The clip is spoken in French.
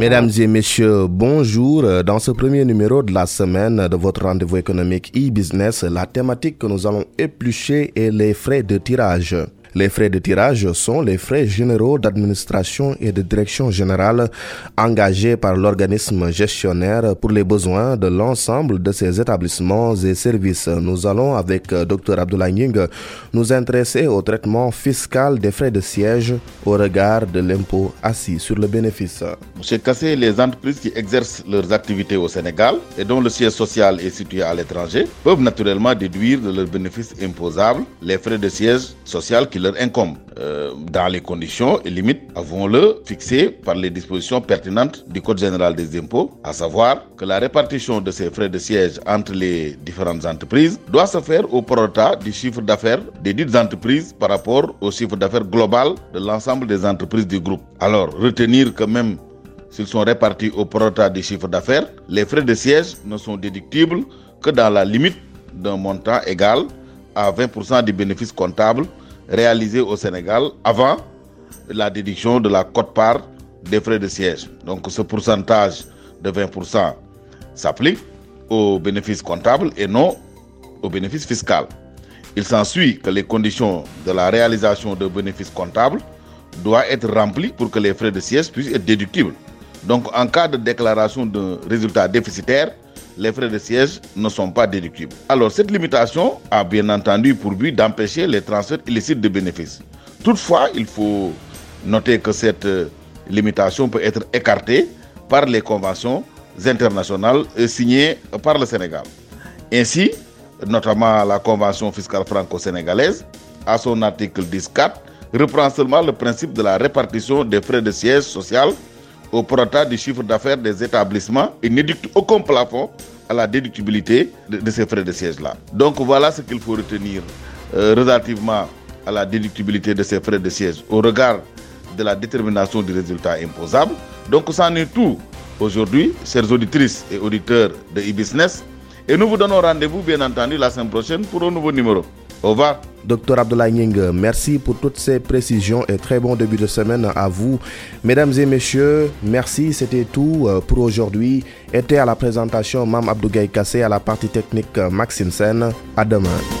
Mesdames et messieurs, bonjour. Dans ce premier numéro de la semaine de votre rendez-vous économique e-business, la thématique que nous allons éplucher est les frais de tirage. Les frais de tirage sont les frais généraux d'administration et de direction générale engagés par l'organisme gestionnaire pour les besoins de l'ensemble de ses établissements et services. Nous allons avec Dr Abdoulaye Ning nous intéresser au traitement fiscal des frais de siège au regard de l'impôt assis sur le bénéfice. Monsieur Cassé, les entreprises qui exercent leurs activités au Sénégal et dont le siège social est situé à l'étranger peuvent naturellement déduire de leurs bénéfices imposables les frais de siège social qui leur incombe euh, dans les conditions et limites, avons-le, fixées par les dispositions pertinentes du Code général des impôts, à savoir que la répartition de ces frais de siège entre les différentes entreprises doit se faire au prorata du chiffre d'affaires des dites entreprises par rapport au chiffre d'affaires global de l'ensemble des entreprises du groupe. Alors, retenir que même s'ils sont répartis au prorata du chiffre d'affaires, les frais de siège ne sont déductibles que dans la limite d'un montant égal à 20% du bénéfice comptable réalisé au Sénégal avant la déduction de la cote-part des frais de siège. Donc ce pourcentage de 20% s'applique au bénéfice comptable et non au bénéfice fiscal. Il s'ensuit que les conditions de la réalisation de bénéfices comptables doivent être remplies pour que les frais de siège puissent être déductibles. Donc en cas de déclaration d'un résultat déficitaire, les frais de siège ne sont pas déductibles. Alors cette limitation a bien entendu pour but d'empêcher les transferts illicites de bénéfices. Toutefois, il faut noter que cette limitation peut être écartée par les conventions internationales signées par le Sénégal. Ainsi, notamment la convention fiscale franco-sénégalaise, à son article 10.4, reprend seulement le principe de la répartition des frais de siège social au prorata du chiffre d'affaires des établissements et n'édicte aucun plafond à la déductibilité de, ces frais de siège-là. Donc voilà ce qu'il faut retenir euh, relativement à la déductibilité de ces frais de siège au regard de la détermination du résultat imposable. Donc c'en est tout aujourd'hui, chères auditrices et auditeurs de e-business. Et nous vous donnons rendez-vous bien entendu la semaine prochaine pour un nouveau numéro. Au revoir. Docteur Abdoulaye Nying, merci pour toutes ces précisions et très bon début de semaine à vous. Mesdames et messieurs, merci, c'était tout pour aujourd'hui. Était à la présentation Mam Abdougaï Kassé, à la partie technique Maxime Sen. À demain.